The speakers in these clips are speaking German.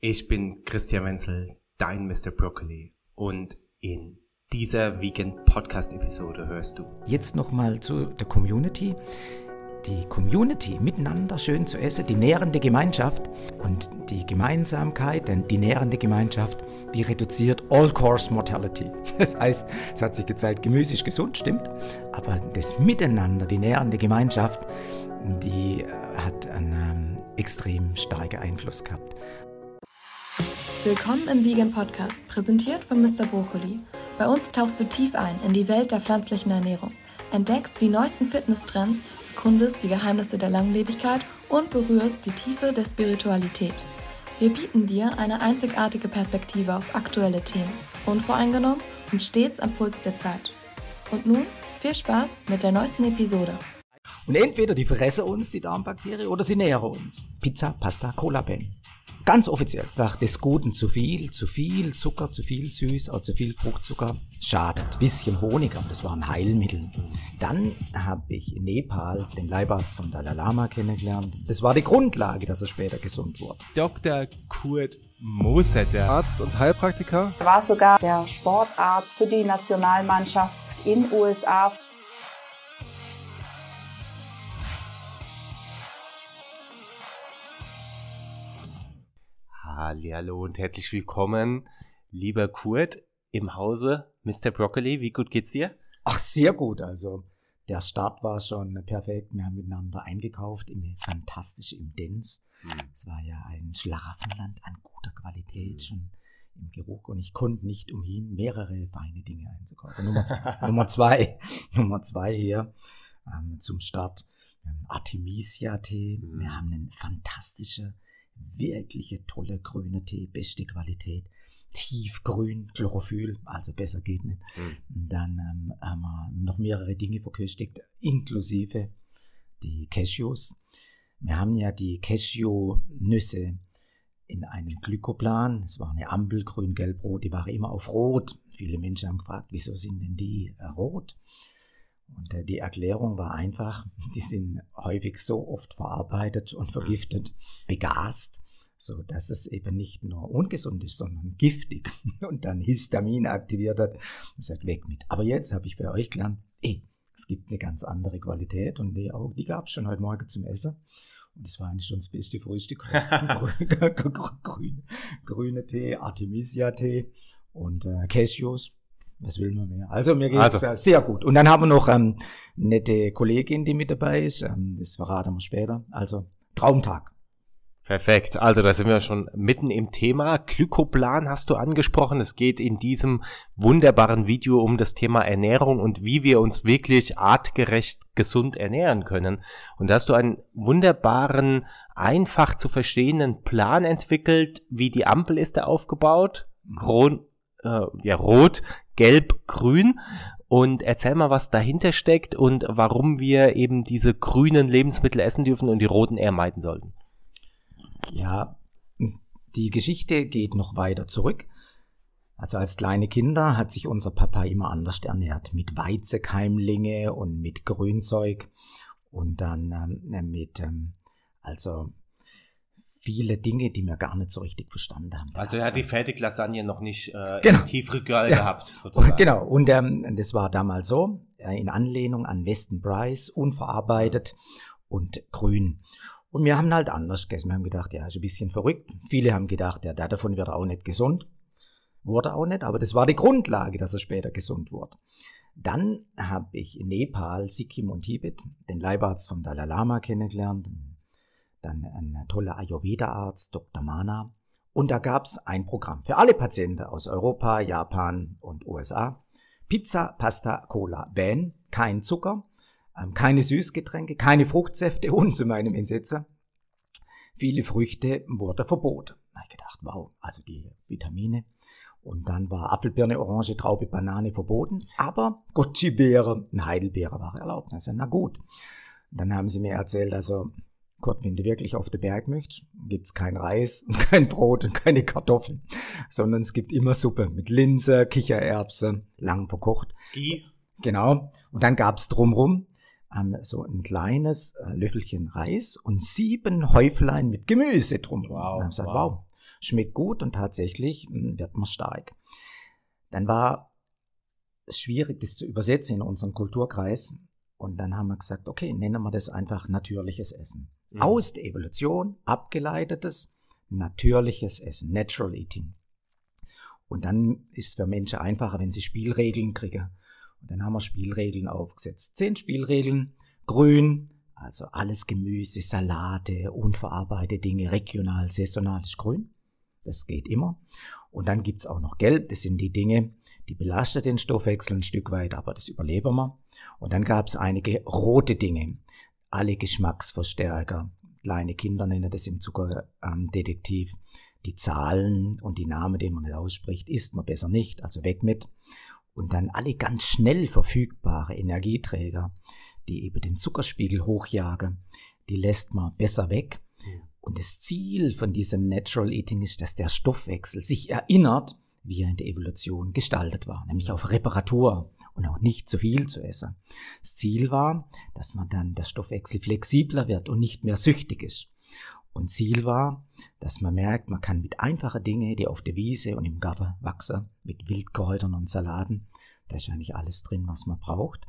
Ich bin Christian Wenzel, dein Mr. Broccoli und in dieser Vegan Podcast Episode hörst du. Jetzt nochmal zu der Community. Die Community, miteinander schön zu essen, die nährende Gemeinschaft und die Gemeinsamkeit, denn die nährende Gemeinschaft, die reduziert All-Course Mortality. Das heißt, es hat sich gezeigt, Gemüse ist gesund, stimmt, aber das Miteinander, die nährende Gemeinschaft, die hat einen ähm, extrem starken Einfluss gehabt. Willkommen im Vegan Podcast, präsentiert von Mr. Brokkoli. Bei uns tauchst du tief ein in die Welt der pflanzlichen Ernährung, entdeckst die neuesten Fitnesstrends, erkundest die Geheimnisse der Langlebigkeit und berührst die Tiefe der Spiritualität. Wir bieten dir eine einzigartige Perspektive auf aktuelle Themen, unvoreingenommen und stets am Puls der Zeit. Und nun viel Spaß mit der neuesten Episode. Und entweder die fressen uns, die Darmbakterien, oder sie nähren uns. Pizza, Pasta, Cola, Ben. Ganz offiziell. Nach des Guten zu viel, zu viel Zucker, zu viel Süß oder zu viel Fruchtzucker schadet. Bisschen Honig, aber das war ein Heilmittel. Dann habe ich in Nepal den Leibarzt von Dalai Lama kennengelernt. Das war die Grundlage, dass er später gesund wurde. Dr. Kurt Mosetter. Arzt und Heilpraktiker. Er war sogar der Sportarzt für die Nationalmannschaft in USA. Hallo und herzlich willkommen, lieber Kurt, im Hause Mr. Broccoli. Wie gut geht's dir? Ach, sehr gut. Also, der Start war schon perfekt. Wir haben miteinander eingekauft, im fantastisch im Dens. Mhm. Es war ja ein Schlaraffenland an guter Qualität schon im Geruch und ich konnte nicht umhin, mehrere feine Dinge einzukaufen. Nummer zwei, Nummer zwei, Nummer zwei hier ähm, zum Start. Wir haben Artemisia-Tee. Mhm. Wir haben einen fantastischen, wirkliche tolle grüne Tee, beste Qualität. Tiefgrün, Chlorophyll, also besser geht nicht. Mhm. Dann ähm, haben wir noch mehrere Dinge verköstigt, inklusive die Cashews. Wir haben ja die Cashew-Nüsse in einem Glykoplan. Es war eine Ampel, grün, gelb, rot, die war immer auf rot. Viele Menschen haben gefragt, wieso sind denn die äh, rot? Und äh, die Erklärung war einfach, die sind häufig so oft verarbeitet und vergiftet, begast, so dass es eben nicht nur ungesund ist, sondern giftig und dann Histamin aktiviert hat. Das sagt weg mit. Aber jetzt habe ich bei euch gelernt, ey, es gibt eine ganz andere Qualität und die, auch, die gab es schon heute Morgen zum Essen. Und das war eigentlich schon das beste Frühstück. grüne, grüne Tee, Artemisia-Tee und äh, Cashews. Was will man mehr? Also mir geht's Also. äh, sehr gut. Und dann haben wir noch ähm, nette Kollegin, die mit dabei ist. Ähm, das verraten wir später. Also Traumtag. Perfekt. Also da sind wir schon mitten im Thema. Glykoplan hast du angesprochen. Es geht in diesem wunderbaren Video um das Thema Ernährung und wie wir uns wirklich artgerecht gesund ernähren können. Und da hast du einen wunderbaren, einfach zu verstehenden Plan entwickelt. Wie die Ampel ist da aufgebaut. Gron, äh, ja, rot, gelb, grün. Und erzähl mal, was dahinter steckt und warum wir eben diese grünen Lebensmittel essen dürfen und die roten eher meiden sollten. Ja, die Geschichte geht noch weiter zurück. Also als kleine Kinder hat sich unser Papa immer anders ernährt. Mit Weizenkeimlinge und mit Grünzeug und dann ähm, mit, ähm, also viele Dinge, die wir gar nicht so richtig verstanden haben. Also er hat die Fertiglasagne noch nicht äh, Genau. im Tiefregal Ja. gehabt, sozusagen. Genau, und ähm, das war damals so, äh, in Anlehnung an Weston Price, unverarbeitet und grün. Und wir haben halt anders gegessen. Wir haben gedacht, ja, ist ein bisschen verrückt. Viele haben gedacht, ja, der davon wird er auch nicht gesund. Wurde auch nicht, aber das war die Grundlage, dass er später gesund wurde. Dann habe ich in Nepal, Sikkim und Tibet den Leibarzt von Dalai Lama kennengelernt. Dann ein toller Ayurveda-Arzt, Dr. Mana. Und da gab es ein Programm für alle Patienten aus Europa, Japan und USA. Pizza, Pasta, Cola, Ben, kein Zucker, ähm, keine Süßgetränke, keine Fruchtsäfte und zu meinem Entsetzer, viele Früchte wurde verboten. Da habe ich gedacht, wow, also die Vitamine. Und dann war Apfelbirne, Orange, Traube, Banane verboten, aber Goji-Beere und Heidelbeere war erlaubt. Na gut. Dann haben sie mir erzählt, also Gott, wenn du wirklich auf den Berg möchtest, gibt's kein Reis und kein Brot und keine Kartoffeln, sondern es gibt immer Suppe mit Linse, Kichererbse, lang verkocht. Gie. Genau. Und dann gab's drumrum ähm, so ein kleines äh, Löffelchen Reis und sieben Häuflein mit Gemüse drumrum. Wow, Und dann gesagt, wow. wow. schmeckt gut und tatsächlich hm, wird man stark. Dann war es schwierig, das zu übersetzen in unseren Kulturkreis. Und dann haben wir gesagt, okay, nennen wir das einfach natürliches Essen. Mhm. Aus der Evolution abgeleitetes natürliches Essen, Natural Eating. Und dann ist es für Menschen einfacher, wenn sie Spielregeln kriegen. Und dann haben wir Spielregeln aufgesetzt. Zehn Spielregeln, grün, also alles Gemüse, Salate, unverarbeitete Dinge, regional, saisonal ist grün. Das geht immer. Und dann gibt's auch noch gelb, das sind die Dinge, die belasten den Stoffwechsel ein Stück weit, aber das überleben wir. Und dann gab's einige rote Dinge, alle Geschmacksverstärker. Kleine Kinder nennen das im Zuckerdetektiv. Die Zahlen und die Namen, die man nicht ausspricht, isst man besser nicht, also weg mit. Und dann alle ganz schnell verfügbare Energieträger, die eben den Zuckerspiegel hochjagen, die lässt man besser weg. Und das Ziel von diesem Natural Eating ist, dass der Stoffwechsel sich erinnert, wie er in der Evolution gestaltet war, nämlich auf Reparatur und auch nicht zu viel zu essen. Das Ziel war, dass man dann der Stoffwechsel flexibler wird und nicht mehr süchtig ist. Und Ziel war, dass man merkt, man kann mit einfachen Dingen, die auf der Wiese und im Garten wachsen, mit Wildkräutern und Salaten, da ist eigentlich alles drin, was man braucht.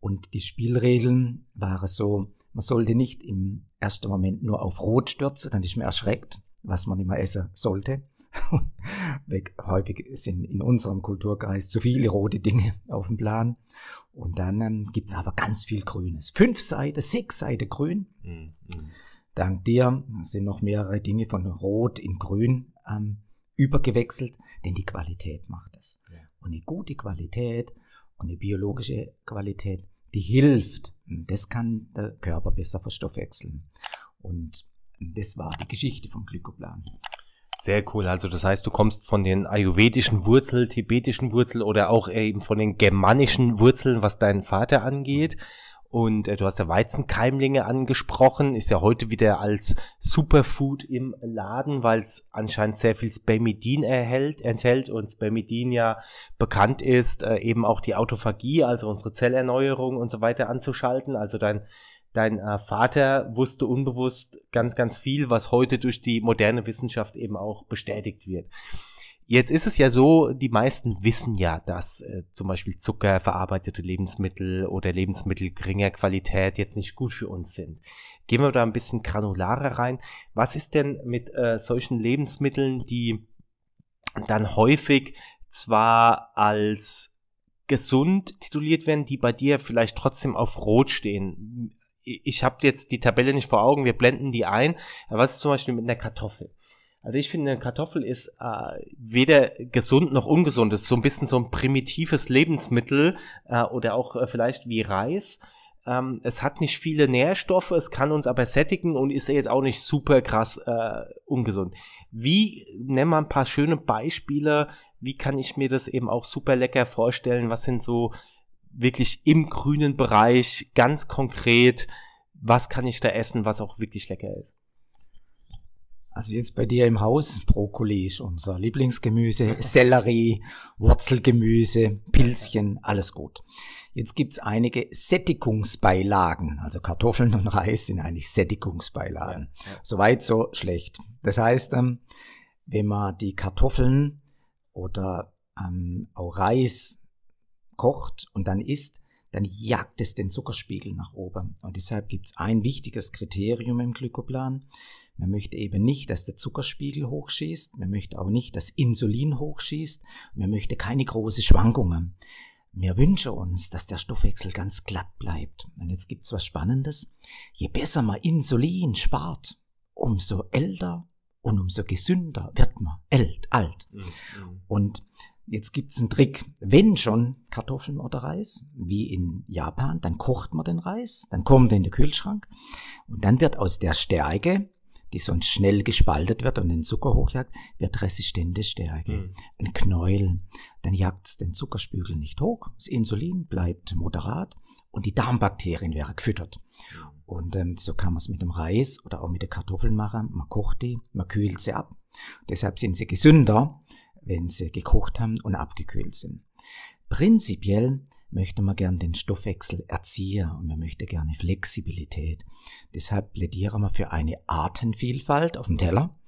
Und die Spielregeln waren so, man sollte nicht im ersten Moment nur auf Rot stürzen, dann ist man erschreckt, was man immer essen sollte. Häufig sind in unserem Kulturkreis zu viele rote Dinge auf dem Plan. Und dann ähm, es aber ganz viel Grünes. Fünf Seiten, sechs Seiten grün. Mhm. Dank dir sind noch mehrere Dinge von Rot in Grün ähm, übergewechselt, denn die Qualität macht es. Ja. Und eine gute Qualität und eine biologische Qualität, die hilft. Das kann der Körper besser verstoffwechseln. Und das war die Geschichte vom Glykoplan. Sehr cool. Also das heißt, du kommst von den ayurvedischen Wurzeln, tibetischen Wurzeln oder auch eben von den germanischen Wurzeln, was deinen Vater angeht. Und äh, du hast ja Weizenkeimlinge angesprochen, ist ja heute wieder als Superfood im Laden, weil es anscheinend sehr viel Spermidin erhält, enthält und Spermidin ja bekannt ist, äh, eben auch die Autophagie, also unsere Zellerneuerung und so weiter anzuschalten. Also dein dein äh, Vater wusste unbewusst ganz, ganz viel, was heute durch die moderne Wissenschaft eben auch bestätigt wird. Jetzt ist es ja so, die meisten wissen ja, dass äh, zum Beispiel Zucker, verarbeitete Lebensmittel oder Lebensmittel geringer Qualität jetzt nicht gut für uns sind. Gehen wir da ein bisschen granularer rein. Was ist denn mit äh, solchen Lebensmitteln, die dann häufig zwar als gesund tituliert werden, die bei dir vielleicht trotzdem auf Rot stehen? Ich habe jetzt die Tabelle nicht vor Augen, wir blenden die ein. Aber was ist zum Beispiel mit einer Kartoffel? Also ich finde, eine Kartoffel ist äh, weder gesund noch ungesund. Es ist so ein bisschen so ein primitives Lebensmittel äh, oder auch äh, vielleicht wie Reis. Ähm, es hat nicht viele Nährstoffe, es kann uns aber sättigen und ist jetzt auch nicht super krass äh, ungesund. Wie, nennen wir ein paar schöne Beispiele, wie kann ich mir das eben auch super lecker vorstellen? Was sind so wirklich im grünen Bereich ganz konkret, was kann ich da essen, was auch wirklich lecker ist. Also jetzt bei dir im Haus, Brokkoli ist unser Lieblingsgemüse, Sellerie, Wurzelgemüse, Pilzchen, alles gut. Jetzt gibt's einige Sättigungsbeilagen, also Kartoffeln und Reis sind eigentlich Sättigungsbeilagen. Ja, ja. Soweit so schlecht. Das heißt, ähm, wenn man die Kartoffeln oder ähm, auch Reis kocht und dann isst, dann jagt es den Zuckerspiegel nach oben. Und deshalb gibt es ein wichtiges Kriterium im Glykoplan. Man möchte eben nicht, dass der Zuckerspiegel hochschießt. Man möchte auch nicht, dass Insulin hochschießt. Man möchte keine großen Schwankungen. Wir wünschen uns, dass der Stoffwechsel ganz glatt bleibt. Und jetzt gibt's was Spannendes. Je besser man Insulin spart, umso älter und umso gesünder wird man alt. alt. Mhm. Und Jetzt gibt's einen Trick. Wenn schon Kartoffeln oder Reis, wie in Japan, dann kocht man den Reis, dann kommt er in den Kühlschrank und dann wird aus der Stärke, die sonst schnell gespaltet wird und den Zucker hochjagt, wird resistente Stärke. Mhm. Ein Knäuel. Dann jagt's den Zuckerspiegel nicht hoch, das Insulin bleibt moderat und die Darmbakterien werden gefüttert. Und ähm, so kann man es mit dem Reis oder auch mit den Kartoffeln machen. Man kocht die, man kühlt sie ab. Deshalb sind sie gesünder wenn sie gekocht haben und abgekühlt sind. Prinzipiell möchte man gern den Stoffwechsel erziehen und man möchte gerne Flexibilität. Deshalb plädieren wir für eine Artenvielfalt auf dem Teller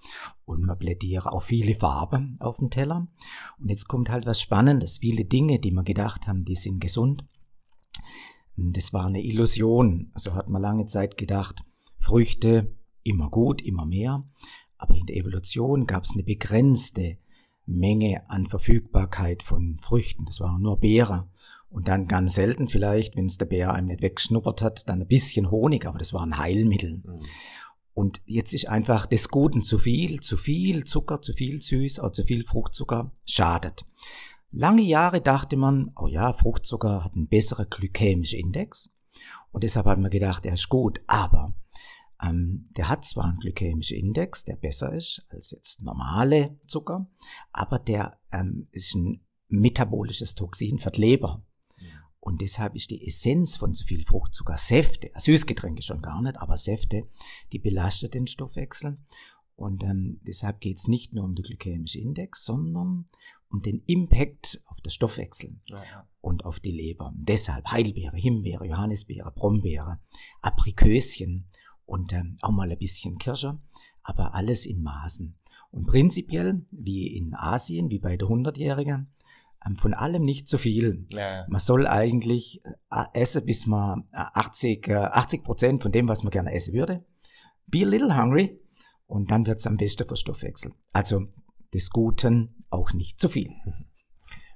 und man plädiert auch viele Farben auf dem Teller. Und jetzt kommt halt was Spannendes. Viele Dinge, die wir gedacht haben, die sind gesund. Das war eine Illusion. Also hat man lange Zeit gedacht, Früchte immer gut, immer mehr. Aber in der Evolution gab es eine begrenzte Menge an Verfügbarkeit von Früchten. Das waren nur Beere. Und dann ganz selten vielleicht, wenn es der Bär einem nicht weggeschnuppert hat, dann ein bisschen Honig, aber das waren Heilmittel. Mhm. Und jetzt ist einfach des Guten zu viel, zu viel Zucker, zu viel Süß oder zu viel Fruchtzucker schadet. Lange Jahre dachte man, oh ja, Fruchtzucker hat einen besseren glykämischen Index. Und deshalb hat man gedacht, er ist gut. Aber ähm, der hat zwar einen glykämischen Index, der besser ist als jetzt normale Zucker, aber der ähm, ist ein metabolisches Toxin für die Leber. Und deshalb ist die Essenz von zu viel Fruchtzucker Säfte, Süßgetränke schon gar nicht, aber Säfte, die belastet den Stoffwechsel. Und ähm, deshalb geht es nicht nur um den glykämischen Index, sondern um den Impact auf den Stoffwechsel ja, ja. und auf die Leber. Deshalb Heidelbeere, Himbeere, Johannisbeere, Brombeere, Apriköschen und ähm, auch mal ein bisschen Kirsche, aber alles in Maßen. Und prinzipiell, wie in Asien, wie bei der 100-Jährigen, ähm, von allem nicht zu viel. Ja. Man soll eigentlich äh, essen, bis man 80, äh, 80 äh, Prozent von dem, was man gerne essen würde. Be a little hungry und dann wird es am besten für Stoffwechsel. Also des Guten auch nicht zu viel.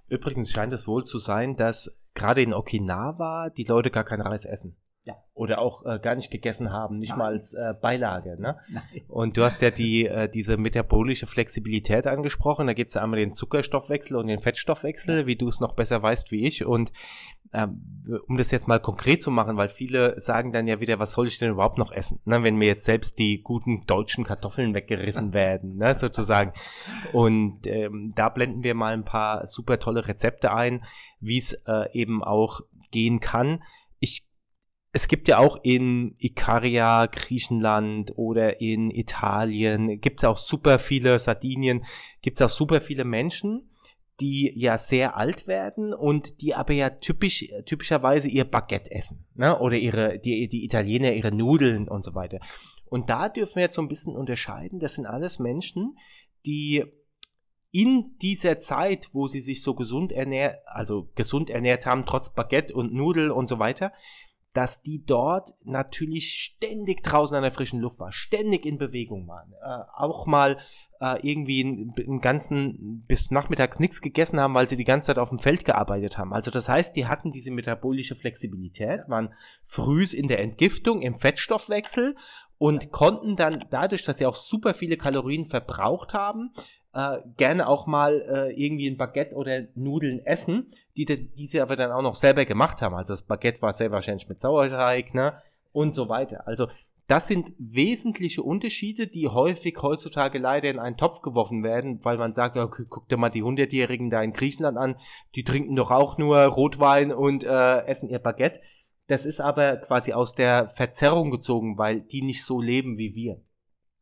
Übrigens scheint es wohl zu sein, dass gerade in Okinawa die Leute gar kein Reis essen. Ja. Oder auch äh, gar nicht gegessen haben, nicht Nein. mal als äh, Beilage. Ne? Nein. Und du hast ja die, äh, diese metabolische Flexibilität angesprochen. Da gibt es ja einmal den Zuckerstoffwechsel und den Fettstoffwechsel, ja. wie du es noch besser weißt wie ich. Und ähm, um das jetzt mal konkret zu machen, weil viele sagen dann ja wieder, was soll ich denn überhaupt noch essen, ne? wenn mir jetzt selbst die guten deutschen Kartoffeln weggerissen werden, ne? sozusagen. Und ähm, da blenden wir mal ein paar super tolle Rezepte ein, wie es äh, eben auch gehen kann. Es gibt ja auch in Ikaria, Griechenland oder in Italien, gibt es auch super viele, Sardinien, gibt es auch super viele Menschen, die ja sehr alt werden und die aber ja typisch, typischerweise ihr Baguette essen, ne? Oder ihre, die, die Italiener ihre Nudeln und so weiter. Und da dürfen wir jetzt so ein bisschen unterscheiden. Das sind alles Menschen, die in dieser Zeit, wo sie sich so gesund ernährt, also gesund ernährt haben, trotz Baguette und Nudel und so weiter, dass die dort natürlich ständig draußen an der frischen Luft war, ständig in Bewegung waren, äh, auch mal äh, irgendwie einen ganzen bis nachmittags nichts gegessen haben, weil sie die ganze Zeit auf dem Feld gearbeitet haben. Also das heißt, die hatten diese metabolische Flexibilität, waren frühs in der Entgiftung, im Fettstoffwechsel und konnten dann dadurch, dass sie auch super viele Kalorien verbraucht haben, äh, gerne auch mal äh, irgendwie ein Baguette oder Nudeln essen, die, die sie aber dann auch noch selber gemacht haben. Also das Baguette war sehr wahrscheinlich mit Sauerteig, ne? Und so weiter. Also das sind wesentliche Unterschiede, die häufig heutzutage leider in einen Topf geworfen werden, weil man sagt, ja, guck dir mal die Hundertjährigen da in Griechenland an, die trinken doch auch nur Rotwein und äh, essen ihr Baguette. Das ist aber quasi aus der Verzerrung gezogen, weil die nicht so leben wie wir.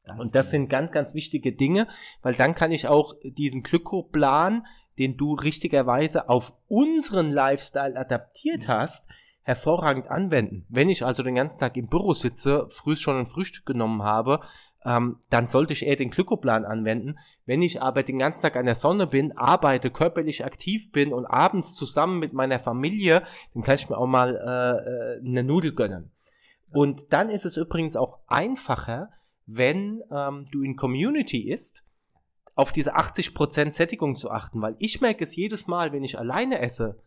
Ganz und das genau. sind ganz, ganz wichtige Dinge, weil dann kann ich auch diesen Glykoplan, den du richtigerweise auf unseren Lifestyle adaptiert mhm. hast, hervorragend anwenden. Wenn ich also den ganzen Tag im Büro sitze, früh schon ein Frühstück genommen habe, ähm, dann sollte ich eher den Glykoplan anwenden. Wenn ich aber den ganzen Tag an der Sonne bin, arbeite, körperlich aktiv bin und abends zusammen mit meiner Familie, dann kann ich mir auch mal äh, äh eine Nudel gönnen. Und dann ist es übrigens auch einfacher, wenn ähm, du in Community ist, auf diese 80% Sättigung zu achten, weil ich merke es jedes Mal, wenn ich alleine esse,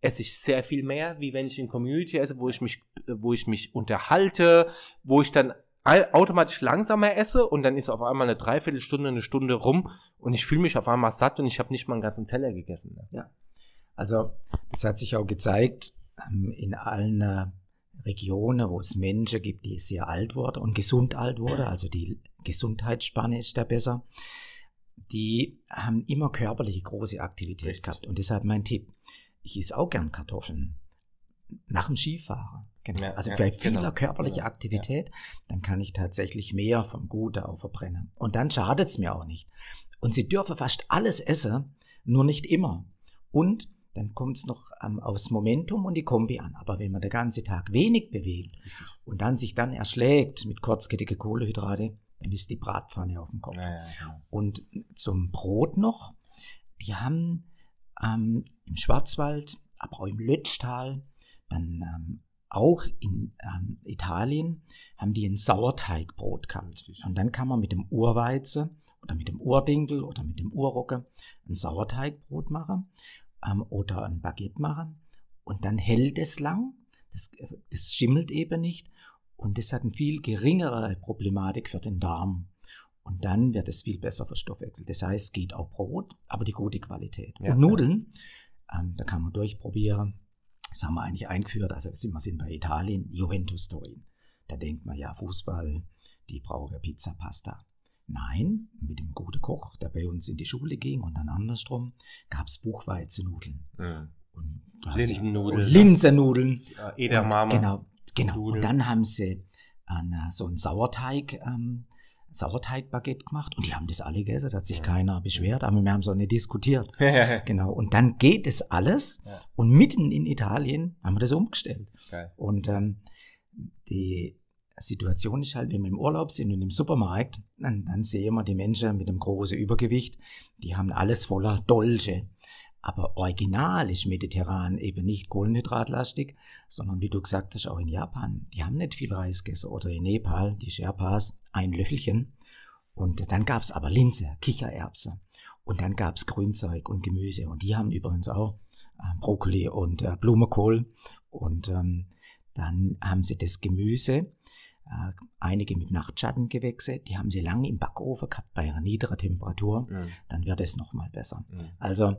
esse ich sehr viel mehr, wie wenn ich in Community esse, wo ich mich, wo ich mich unterhalte, wo ich dann automatisch langsamer esse und dann ist auf einmal eine Dreiviertelstunde, eine Stunde rum und ich fühle mich auf einmal satt und ich habe nicht mal einen ganzen Teller gegessen. Ne? Ja. Also das hat sich auch gezeigt ähm, in allen äh, Regionen, wo es Menschen gibt, die sehr alt wurden und gesund alt wurden, also die Gesundheitsspanne ist da besser, die haben immer körperliche große Aktivität Richtig. gehabt. Und deshalb mein Tipp, ich esse auch gern Kartoffeln nach dem Skifahren. Genau. Ja, also ja, bei vieler genau, körperlicher genau, Aktivität, ja. dann kann ich tatsächlich mehr vom Gute auch verbrennen. Und dann schadet es mir auch nicht. Und Sie dürfen fast alles essen, nur nicht immer. Und dann kommt es noch ähm, aufs Momentum und die Kombi an. Aber wenn man den ganzen Tag wenig bewegt und dann sich dann erschlägt mit kurzkettige Kohlehydrate, dann ist die Bratpfanne auf dem Kopf. Ja, ja, ja. Und zum Brot noch, die haben ähm, im Schwarzwald, aber auch im Lötschtal, dann ähm, auch in ähm, Italien, haben die ein Sauerteigbrot gehabt. Und dann kann man mit dem Urweizen oder mit dem Urdinkel oder mit dem Urrocke ein Sauerteigbrot machen ähm, oder ein Baguette machen. Und dann hält es lang. Das, das schimmelt eben nicht. Und das hat eine viel geringere Problematik für den Darm. Und dann wird es viel besser verstoffwechselt. Das heißt, es geht auch Brot, aber die gute Qualität. Ja, und Nudeln, ja. ähm, da kann man durchprobieren. Das haben wir eigentlich eingeführt. Also wir sind bei Italien, Juventus Turin. Da denkt man ja, Fußball, die brauchen Pizza, Pasta. Nein, mit dem guten Koch, der bei uns in die Schule ging und dann andersrum, gab es Buchweizennudeln. Ja. Und Linsennudeln. Linsennudeln. Äh, Edamame. Genau, genau. Nudeln. Und dann haben sie an, äh, so ein Sauerteig, ähm, Sauerteigbaguette gemacht und die haben das alle gegessen, da hat sich ja. keiner beschwert, aber wir haben so nicht diskutiert. genau. Und dann geht es alles ja. und mitten in Italien haben wir das umgestellt. Geil. Und ähm, die Situation ist halt, wenn wir im Urlaub sind und im Supermarkt, dann, dann sehen wir die Menschen mit einem großen Übergewicht, die haben alles voller Dolce. Aber original ist mediterran eben nicht kohlenhydratlastig, sondern wie du gesagt hast, auch in Japan, die haben nicht viel Reis gegessen. Oder in Nepal, die Sherpas, ein Löffelchen. Und dann gab es aber Linse, Kichererbse. Und dann gab es Grünzeug und Gemüse. Und die haben übrigens auch äh, Brokkoli und äh, Blumenkohl. Und ähm, dann haben sie das Gemüse einige mit Nachtschattengewächse, die haben sie lange im Backofen gehabt bei einer niederen Temperatur, mhm. dann wird es nochmal besser. Mhm. Also,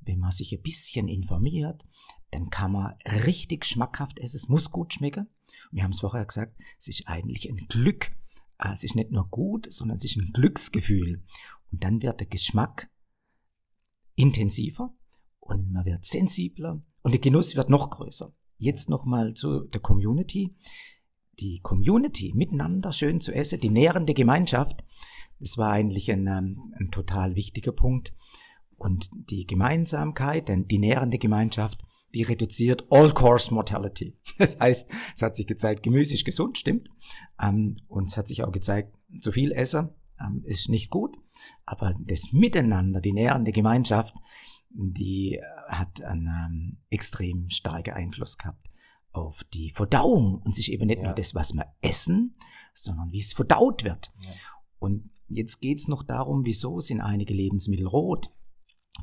wenn man sich ein bisschen informiert, dann kann man richtig schmackhaft essen. Es muss gut schmecken. Wir haben es vorher gesagt, es ist eigentlich ein Glück. Äh, es ist nicht nur gut, sondern es ist ein Glücksgefühl. Und dann wird der Geschmack intensiver und man wird sensibler und der Genuss wird noch größer. Jetzt nochmal zu der Community die Community miteinander schön zu essen, die nährende Gemeinschaft, das war eigentlich ein, ähm, ein total wichtiger Punkt. Und die Gemeinsamkeit, denn die nährende Gemeinschaft, die reduziert All-Course Mortality. Das heißt, es hat sich gezeigt, Gemüse ist gesund, stimmt. Ähm, und es hat sich auch gezeigt, zu viel Essen ähm, ist nicht gut. Aber das Miteinander, die nährende Gemeinschaft, die hat einen extrem starken Einfluss gehabt auf die Verdauung und sich eben nicht ja. nur das, was wir essen, sondern wie es verdaut wird. Ja. Und jetzt geht es noch darum, wieso sind einige Lebensmittel rot?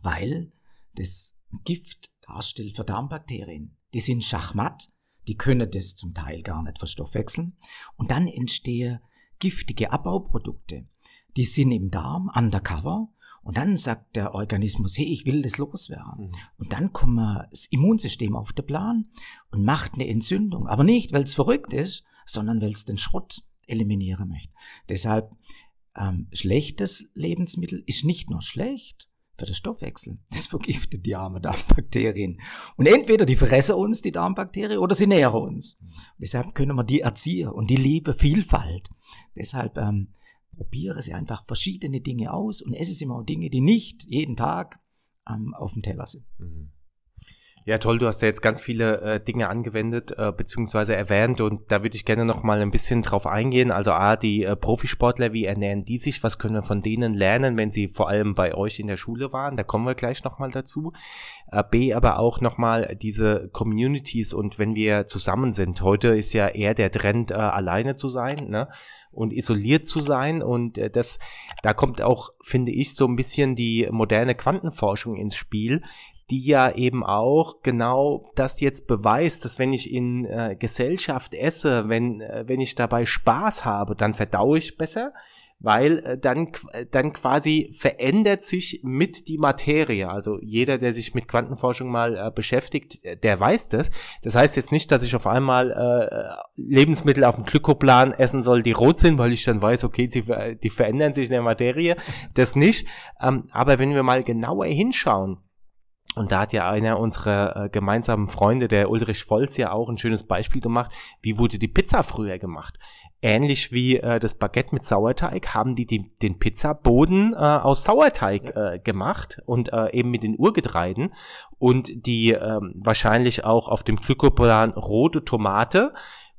Weil das Gift darstellt für Darmbakterien. Die sind schachmatt, die können das zum Teil gar nicht verstoffwechseln. Und dann entstehen giftige Abbauprodukte. Die sind im Darm undercover und dann sagt der Organismus, hey, ich will das loswerden. Mhm. Und dann kommt das Immunsystem auf den Plan und macht eine Entzündung. Aber nicht, weil es verrückt ist, sondern weil es den Schrott eliminieren möchte. Deshalb, ähm, schlechtes Lebensmittel ist nicht nur schlecht für den Stoffwechsel, das vergiftet die armen Darmbakterien. Und entweder die fressen uns, die Darmbakterien, oder sie nähren uns. Mhm. Deshalb können wir die erziehen und die liebe Vielfalt. Deshalb ähm, probiere sie einfach verschiedene Dinge aus und esse sie mal Dinge, die nicht jeden Tag ähm, auf dem Teller sind. Mhm. Ja, toll, du hast ja jetzt ganz viele äh, Dinge angewendet äh, beziehungsweise erwähnt und da würde ich gerne noch mal ein bisschen drauf eingehen. Also A, die äh, Profisportler, wie ernähren die sich? Was können wir von denen lernen, wenn sie vor allem bei euch in der Schule waren? Da kommen wir gleich noch mal dazu. Äh, B, aber auch noch mal diese Communities und wenn wir zusammen sind. Heute ist ja eher der Trend, äh, alleine zu sein, ne? und isoliert zu sein. Und äh, das, da kommt auch, finde ich, so ein bisschen die moderne Quantenforschung ins Spiel, die ja eben auch genau das jetzt beweist, dass wenn ich in äh, Gesellschaft esse, wenn, äh, wenn ich dabei Spaß habe, dann verdaue ich besser weil äh, dann, äh, dann quasi verändert sich mit die Materie. Also jeder, der sich mit Quantenforschung mal äh, beschäftigt, äh, der weiß das. Das heißt jetzt nicht, dass ich auf einmal äh, Lebensmittel auf dem Glykoplan essen soll, die rot sind, weil ich dann weiß, okay, die, die verändern sich in der Materie. Das nicht. Ähm, aber wenn wir mal genauer hinschauen, Und da hat ja einer unserer äh, gemeinsamen Freunde, der Ulrich Volz, ja auch ein schönes Beispiel gemacht, wie wurde die Pizza früher gemacht. Ähnlich wie äh, das Baguette mit Sauerteig haben die, die den Pizzaboden äh, aus Sauerteig äh, gemacht und äh, eben mit den Urgetreiden. Und die äh, wahrscheinlich auch auf dem Glykoplan rote Tomate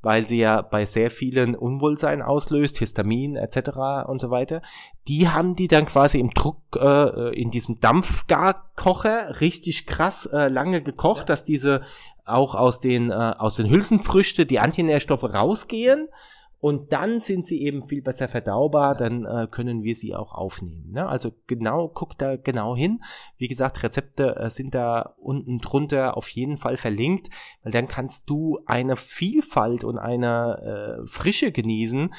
weil sie ja bei sehr vielen Unwohlsein auslöst, Histamin etc. und so weiter. Die haben die dann quasi im Druck äh, in diesem Dampfgarkocher richtig krass äh, lange gekocht, ja. dass diese auch aus den äh, aus den Hülsenfrüchte die Antinährstoffe rausgehen und dann sind sie eben viel besser verdaubar, dann äh, können wir sie auch aufnehmen. Ne? Also genau, guck da genau hin. Wie gesagt, Rezepte äh, sind da unten drunter auf jeden Fall verlinkt, weil dann kannst du eine Vielfalt und eine äh, Frische genießen,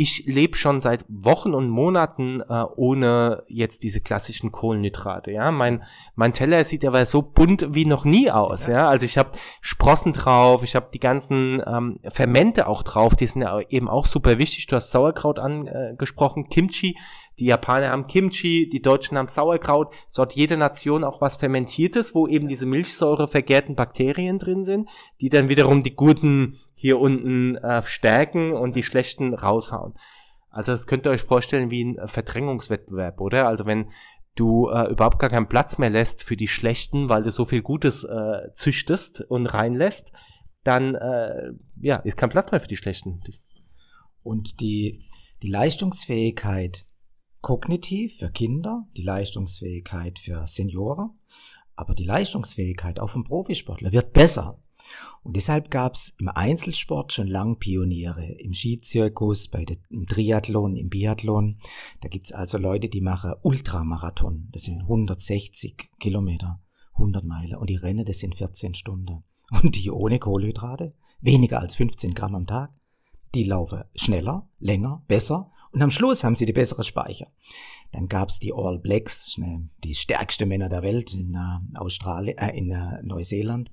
ich lebe schon seit Wochen und Monaten äh, ohne jetzt diese klassischen Kohlenhydrate. Ja, mein mein Teller sieht aber so bunt wie noch nie aus. Ja, ja? also ich habe Sprossen drauf, ich habe die ganzen ähm, Fermente auch drauf. Die sind ja eben auch super wichtig. Du hast Sauerkraut angesprochen, Kimchi. Die Japaner haben Kimchi, die Deutschen haben Sauerkraut. So hat jede Nation auch was Fermentiertes, wo eben diese Milchsäure vergärten Bakterien drin sind, die dann wiederum die guten hier unten äh, stärken und die schlechten raushauen. Also das könnt ihr euch vorstellen wie ein Verdrängungswettbewerb, oder? Also wenn du äh, überhaupt gar keinen Platz mehr lässt für die schlechten, weil du so viel Gutes äh, züchtest und reinlässt, dann äh, ja, ist kein Platz mehr für die schlechten. Und die, die Leistungsfähigkeit kognitiv für Kinder, die Leistungsfähigkeit für Senioren, aber die Leistungsfähigkeit auch vom Profisportler wird besser, und deshalb gab es im Einzelsport schon lang Pioniere. Im Skizirkus, bei der, im Triathlon, im Biathlon. Da gibt's also Leute, die machen Ultramarathon. Das sind 160 Kilometer, 100 Meilen. Und die Rennen, das sind 14 Stunden. Und die ohne Kohlenhydrate, weniger als 15 Gramm am Tag, die laufen schneller, länger, besser. Und am Schluss haben sie die bessere Speicher. Dann gab's die All Blacks, die stärksten Männer der Welt in äh, Australien, äh, in äh, Neuseeland.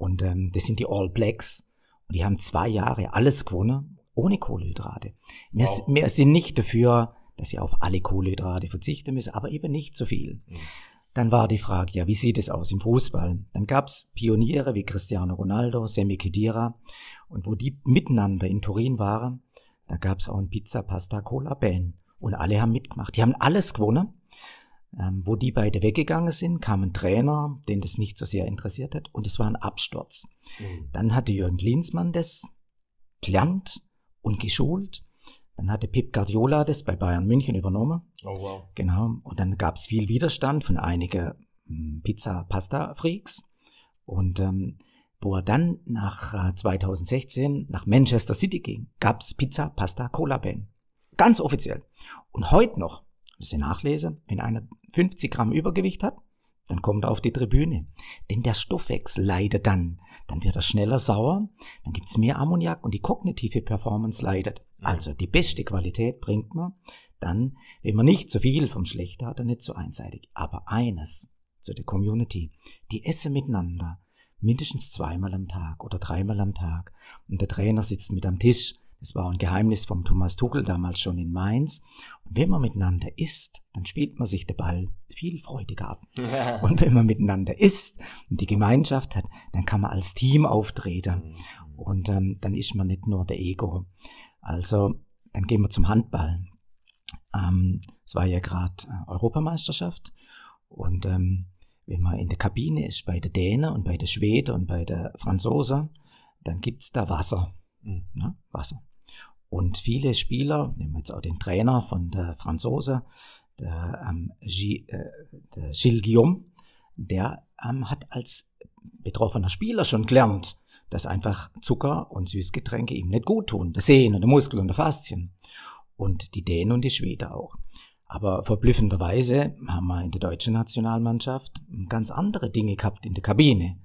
Und ähm, das sind die All Blacks. Und die haben zwei Jahre alles gewonnen, ohne Kohlenhydrate. Wir, wow. wir sind nicht dafür, dass sie auf alle Kohlenhydrate verzichten müssen, aber eben nicht so viel. Mhm. Dann war die Frage, ja, wie sieht es aus im Fußball? Dann gab's Pioniere wie Cristiano Ronaldo, Semi Khedira. Und wo die miteinander in Turin waren, da gab's auch ein Pizza, Pasta, Cola, Band. Und alle haben mitgemacht. Die haben alles gewonnen. Ähm, wo die beide weggegangen sind, kam ein Trainer, den das nicht so sehr interessiert hat, und es war ein Absturz. Mhm. Dann hatte Jürgen Klinsmann das gelernt und geschult. Dann hatte Pep Guardiola das bei Bayern München übernommen. Oh wow. Genau. Und dann gab es viel Widerstand von einigen hm, Pizza-Pasta-Freaks. Und ähm, wo er dann nach äh, 2016 nach Manchester City ging, gab es Pizza, Pasta, Cola Band. Ganz offiziell. Und heute noch, das ist Nachlese, wenn einer 50 Gramm Übergewicht hat, dann kommt er auf die Tribüne. Denn der Stoffwechsel leidet dann. Dann wird er schneller sauer, dann gibt es mehr Ammoniak und die kognitive Performance leidet. Also die beste Qualität bringt man dann, wenn man nicht zu so viel vom Schlechten hat und nicht so einseitig. Aber eines zu der Community, die essen miteinander, mindestens zweimal am Tag oder dreimal am Tag. Und der Trainer sitzt mit am Tisch das war ein Geheimnis vom Thomas Tuchel damals schon in Mainz. Und wenn man miteinander isst, dann spielt man sich der Ball viel freudiger ab. Ja. Und wenn man miteinander isst und die Gemeinschaft hat, dann kann man als Team auftreten. Mhm. Und ähm, dann ist man nicht nur der Ego. Also, dann gehen wir zum Handball. Ähm, es war ja gerade äh, Europameisterschaft. Und ähm, wenn man in der Kabine ist, bei der Dänen und bei der Schweden und bei der Franzosen, dann gibt's da Wasser. Mhm. Ja, Wasser. Und viele Spieler, nehmen wir jetzt auch den Trainer von der Franzose, der, ähm, G, äh, der Gilles Guillaume, der ähm, hat als betroffener Spieler schon gelernt, dass einfach Zucker und Süßgetränke ihm nicht gut tun. Der Sehnen, der Muskel und der Faszien. Und die Dänen und die Schweden auch. Aber verblüffenderweise haben wir in der deutschen Nationalmannschaft ganz andere Dinge gehabt in der Kabine.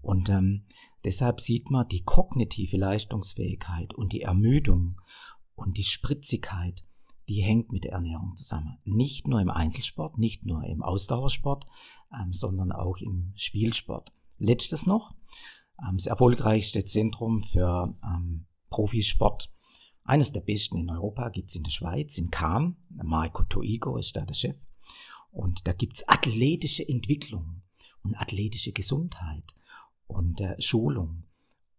Und ähm, Deshalb sieht man die kognitive Leistungsfähigkeit und die Ermüdung und die Spritzigkeit, die hängt mit der Ernährung zusammen. Nicht nur im Einzelsport, nicht nur im Ausdauersport, ähm, sondern auch im Spielsport. Letztes noch, ähm, das erfolgreichste Zentrum für ähm, Profisport. Eines der besten in Europa gibt's in der Schweiz, in Kam. Marco Toigo ist da der Chef. Und da gibt's athletische Entwicklung. und athletische Gesundheit und äh, Schulung.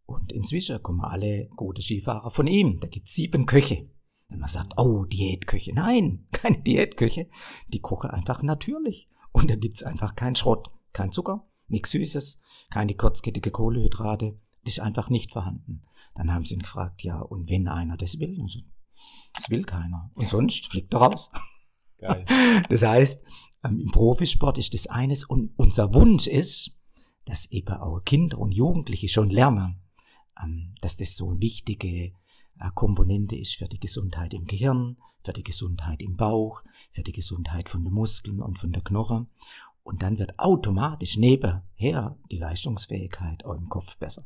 Und inzwischen kommen alle gute Skifahrer von ihm. Da gibt es sieben Köche. Wenn man sagt, oh, Diätköche. Nein, keine Diätköche. Die kochen einfach natürlich. Und da gibt's einfach keinen Schrott, kein Zucker, nichts Süßes, keine kurzkettige Kohlehydrate. Das ist einfach nicht vorhanden. Dann haben sie ihn gefragt, ja, und wenn einer das will? So, das will keiner. Und sonst fliegt er raus. Geil. Das heißt, ähm, im Profisport ist das eines und unser Wunsch ist, dass eben auch Kinder und Jugendliche schon lernen, ähm, dass das so eine wichtige äh, Komponente ist für die Gesundheit im Gehirn, für die Gesundheit im Bauch, für die Gesundheit von den Muskeln und von der Knochen. Und dann wird automatisch nebenher die Leistungsfähigkeit auch im Kopf besser.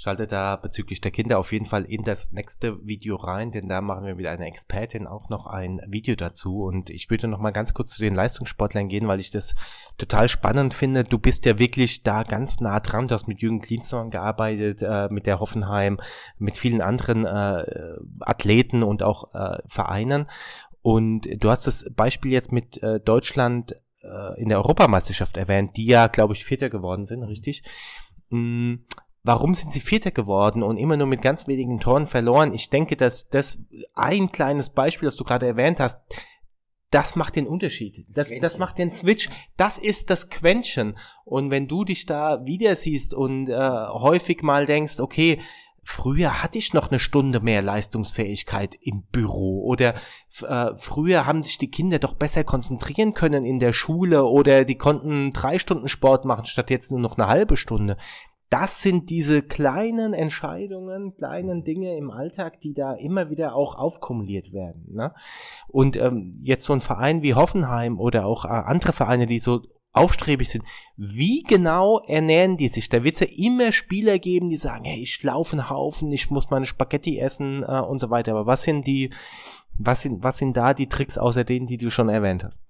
Schaltet da bezüglich der Kinder auf jeden Fall in das nächste Video rein, denn da machen wir mit einer Expertin auch noch ein Video dazu. Und ich würde noch mal ganz kurz zu den Leistungssportlern gehen, weil ich das total spannend finde. Du bist ja wirklich da ganz nah dran. Du hast mit Jürgen Klinsmann gearbeitet, äh, mit der Hoffenheim, mit vielen anderen äh, Athleten und auch äh, Vereinen. Und du hast das Beispiel jetzt mit äh, Deutschland äh, in der Europameisterschaft erwähnt, die ja, glaube ich, Vierter geworden sind, richtig? Mm warum sind sie Vierter geworden und immer nur mit ganz wenigen Toren verloren? Ich denke, dass das ein kleines Beispiel, das du gerade erwähnt hast, das macht den Unterschied. Das, das, das macht den Switch. Das ist das Quäntchen. Und wenn du dich da wieder siehst und äh, häufig mal denkst, okay, früher hatte ich noch eine Stunde mehr Leistungsfähigkeit im Büro oder äh, früher haben sich die Kinder doch besser konzentrieren können in der Schule oder die konnten drei Stunden Sport machen statt jetzt nur noch eine halbe Stunde das sind diese kleinen Entscheidungen, kleinen Dinge im Alltag, die da immer wieder auch aufkumuliert werden. Ne? Und ähm, jetzt so ein Verein wie Hoffenheim oder auch äh, andere Vereine, die so aufstrebig sind, wie genau ernähren die sich? Da wird es ja immer Spieler geben, die sagen, hey, ich laufe einen Haufen, ich muss meine Spaghetti essen äh, und so weiter. Aber was sind die, was sind, was sind da die Tricks außer denen, die du schon erwähnt hast?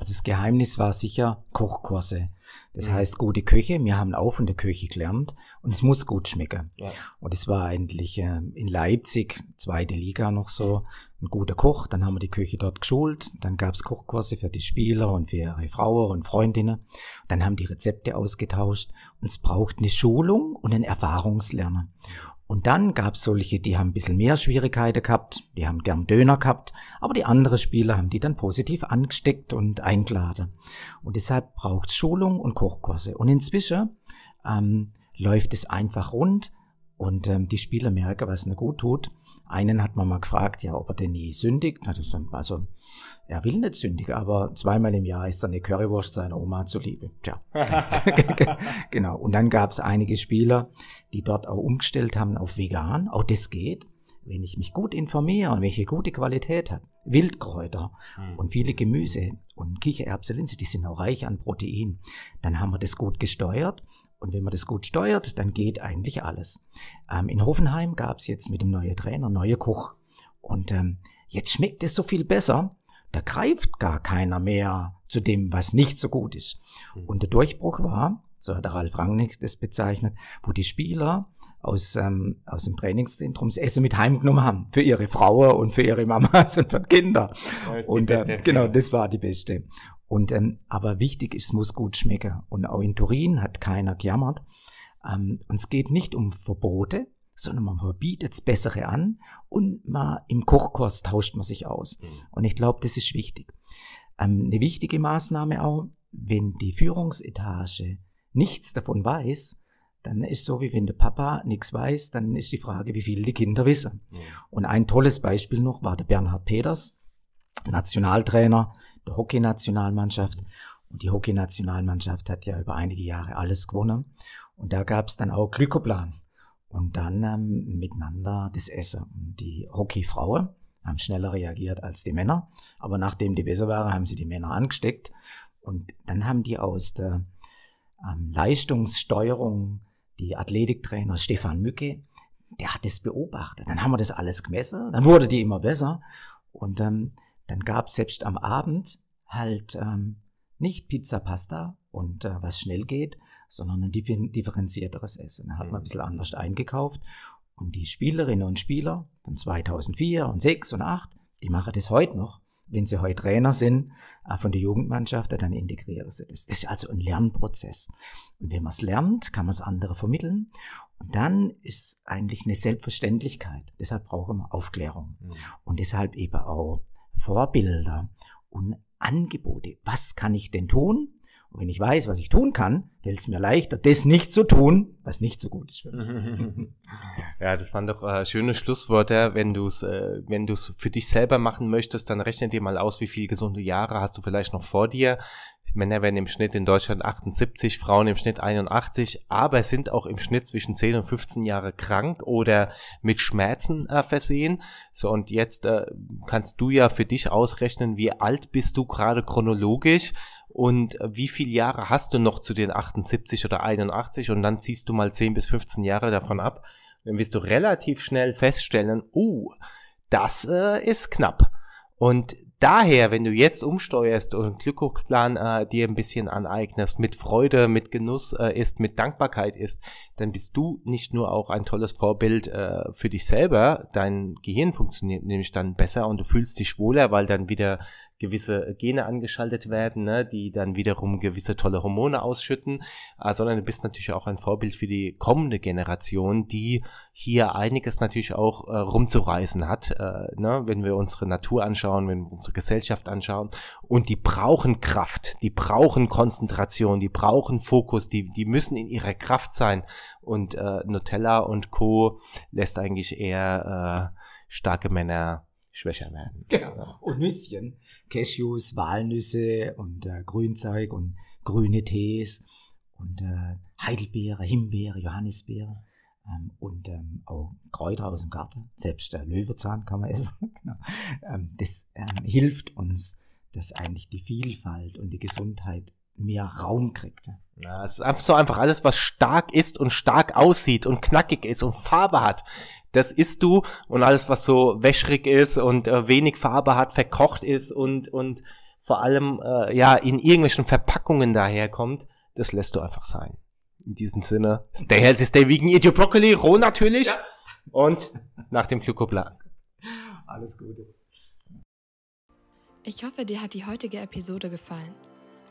Also das Geheimnis war sicher Kochkurse. Das mhm. heißt, gute Küche. Wir haben auch von der Küche gelernt und es muss gut schmecken. Ja. Und es war eigentlich äh, in Leipzig, zweite Liga noch so, ein guter Koch. Dann haben wir die Küche dort geschult. Dann gab es Kochkurse für die Spieler und für ihre Frauen und Freundinnen. Dann haben die Rezepte ausgetauscht. Und es braucht eine Schulung und ein Erfahrungslernen. Und dann gab es solche, die haben ein bisschen mehr Schwierigkeiten gehabt, die haben gern Döner gehabt, aber die anderen Spieler haben die dann positiv angesteckt und eingeladen. Und deshalb braucht Schulung und Kochkurse. Und inzwischen ähm, läuft es einfach rund und ähm, die Spieler merken, was ihnen gut tut. Einen hat man mal gefragt, ja, ob er denn nie sündigt. Also, er will nicht sündigen, aber zweimal im Jahr ist er eine Currywurst seiner Oma zuliebe. Tja. genau. Und dann gab es einige Spieler, die dort auch umgestellt haben auf vegan. Auch das geht, wenn ich mich gut informiere und welche gute Qualität hat. Wildkräuter mhm. und viele Gemüse und Kichererbsen, die sind auch reich an Protein. Dann haben wir das gut gesteuert und wenn man das gut steuert, dann geht eigentlich alles. Ähm, in Hoffenheim gab es jetzt mit dem neuen Trainer neue Koch. Und ähm, jetzt schmeckt es so viel besser. Da greift gar keiner mehr zu dem, was nicht so gut ist. Hm. Und der Durchbruch war, so hat der Ralf Rangnick das bezeichnet, wo die Spieler aus, ähm, aus dem Trainingszentrum das Essen mit heimgenommen haben. Für ihre Frauen und für ihre Mamas und für die Kinder. Das und äh, genau, das war die beste. Und, ähm, aber wichtig ist, es muss gut schmecken. Und auch in Turin hat keiner gejammert. Ähm, und es geht nicht um Verbote, sondern man verbietet das Bessere an und man, im Kochkurs tauscht man sich aus. Mhm. Und ich glaube, das ist wichtig. Ähm, eine wichtige Maßnahme auch, wenn die Führungsetage nichts davon weiß, dann ist so, wie wenn der Papa nichts weiß, dann ist die Frage, wie viel die Kinder wissen. Mhm. Und ein tolles Beispiel noch war der Bernhard Peters, Nationaltrainer der Hockey-Nationalmannschaft. Und die Hockey-Nationalmannschaft hat ja über einige Jahre alles gewonnen. Und da gab es dann auch Glykoplan. Und dann ähm, miteinander das Essen. Die Hockeyfrauen haben schneller reagiert als die Männer. Aber nachdem die besser waren, haben sie die Männer angesteckt. Und dann haben die aus der ähm, Leistungssteuerung die Athletiktrainer Stefan Mücke, der hat das beobachtet. Dann haben wir das alles gemessen. Dann wurde die immer besser. Und ähm, dann gab es selbst am Abend halt ähm, nicht Pizza, Pasta und äh, was schnell geht, sondern ein differenzierteres Essen. Da hat man ein mhm. bisschen anders eingekauft. Und die Spielerinnen und Spieler von 2004 und 6 und 8, die machen das heute noch. wenn sie heute Trainer sind äh, von der Jugendmannschaft, dann integrieren sie das. Das ist also ein Lernprozess. Und wenn man es lernt, kann man es andere vermitteln. Und dann ist eigentlich eine Selbstverständlichkeit. Deshalb brauchen wir Aufklärung. Mhm. Und deshalb eben auch Vorbilder und Angebote. Was kann ich denn tun? Und wenn ich weiß, was ich tun kann, fällt es mir leichter, das nicht zu tun, was nicht so gut ist für mich. ja, das waren doch äh, schöne Schlussworte. Wenn du es äh, wenn du's für dich selber machen möchtest, dann rechne dir mal aus, wie viele gesunde Jahre hast du vielleicht noch vor dir. Männer werden im Schnitt in Deutschland 78, Frauen im Schnitt 81, aber sind auch im Schnitt zwischen 10 und 15 Jahre krank oder mit Schmerzen äh, versehen. So, und jetzt äh, kannst du ja für dich ausrechnen, wie alt bist du gerade chronologisch und wie viele Jahre hast du noch zu den 78 oder 81 und dann ziehst du mal 10 bis 15 Jahre davon ab. Dann wirst du relativ schnell feststellen, uh, das äh, ist knapp. Und daher, wenn du jetzt umsteuerst und Glücksplan äh, dir ein bisschen aneignest, mit Freude, mit Genuss äh, ist, mit Dankbarkeit ist, dann bist du nicht nur auch ein tolles Vorbild äh, für dich selber, dein Gehirn funktioniert nämlich dann besser und du fühlst dich wohler, weil dann wieder gewisse Gene angeschaltet werden, ne, die dann wiederum gewisse tolle Hormone ausschütten, äh, sondern du bist natürlich auch ein Vorbild für die kommende Generation, die hier einiges natürlich auch äh, rumzureißen hat, äh, ne, wenn wir unsere Natur anschauen, wenn wir unsere Gesellschaft anschauen. Und die brauchen Kraft, die brauchen Konzentration, die brauchen Fokus, die, die müssen in ihrer Kraft sein. Und äh, Nutella und Co. lässt eigentlich eher äh, starke Männer schwächer werden. Genau. Und Nüsschen. Cashews, Walnüsse und äh, Grünzeug und grüne Tees und äh, Heidelbeere, Himbeere, Johannisbeere ähm, und ähm, auch Kräuter aus dem Garten. Selbst der Löwezahn kann man essen. genau. ähm, das ähm, hilft uns, dass eigentlich die Vielfalt und die Gesundheit mehr Raum kriegt. Ja, es ist einfach so einfach alles, was stark ist und stark aussieht und knackig ist und Farbe hat. Das isst du und alles, was so wäschrig ist und äh, wenig Farbe hat, verkocht ist und, und vor allem äh, ja in irgendwelchen Verpackungen daherkommt, das lässt du einfach sein. In diesem Sinne, stay healthy, stay vegan, eat your broccoli, roh natürlich ja. und nach dem Glykoplan. Alles Gute. Ich hoffe, dir hat die heutige Episode gefallen.